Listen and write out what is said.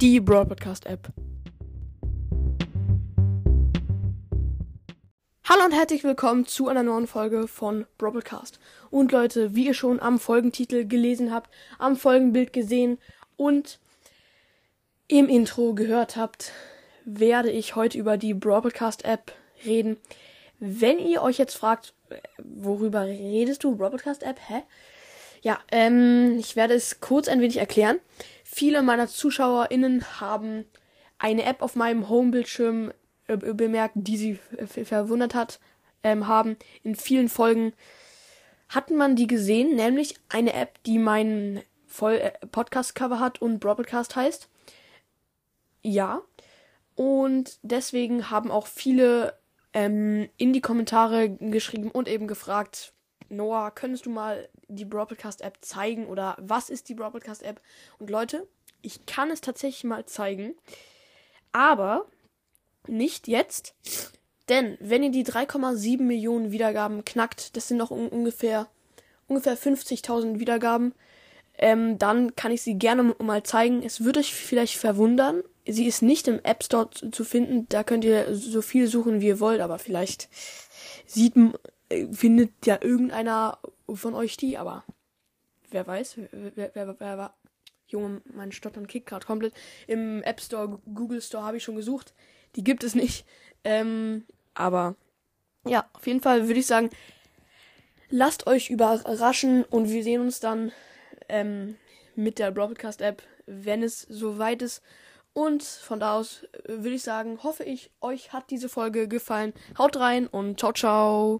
die Brawl Podcast App. Hallo und herzlich willkommen zu einer neuen Folge von Broadcast. Und Leute, wie ihr schon am Folgentitel gelesen habt, am Folgenbild gesehen und im Intro gehört habt, werde ich heute über die Broadcast App reden. Wenn ihr euch jetzt fragt, worüber redest du, Broadcast App, hä? Ja, ähm, ich werde es kurz ein wenig erklären. Viele meiner ZuschauerInnen haben eine App auf meinem Homebildschirm äh, bemerkt, die sie verwundert hat, ähm, haben. In vielen Folgen hatten man die gesehen, nämlich eine App, die meinen Voll äh, Podcast-Cover hat und Broadcast heißt. Ja. Und deswegen haben auch viele ähm, in die Kommentare geschrieben und eben gefragt, Noah, könntest du mal die Broadcast App zeigen oder was ist die Broadcast App? Und Leute, ich kann es tatsächlich mal zeigen, aber nicht jetzt, denn wenn ihr die 3,7 Millionen Wiedergaben knackt, das sind noch un ungefähr ungefähr 50.000 Wiedergaben, ähm, dann kann ich sie gerne mal zeigen. Es würde euch vielleicht verwundern. Sie ist nicht im App Store zu finden. Da könnt ihr so viel suchen, wie ihr wollt, aber vielleicht sieht äh, findet ja irgendeiner von euch die, aber wer weiß, wer, wer, wer, war. Junge, mein Stottern kickt gerade komplett. Im App Store, Google Store habe ich schon gesucht. Die gibt es nicht. Ähm, aber ja, auf jeden Fall würde ich sagen, lasst euch überraschen und wir sehen uns dann ähm, mit der Broadcast App, wenn es soweit ist. Und von da aus würde ich sagen, hoffe ich, euch hat diese Folge gefallen. Haut rein und ciao, ciao.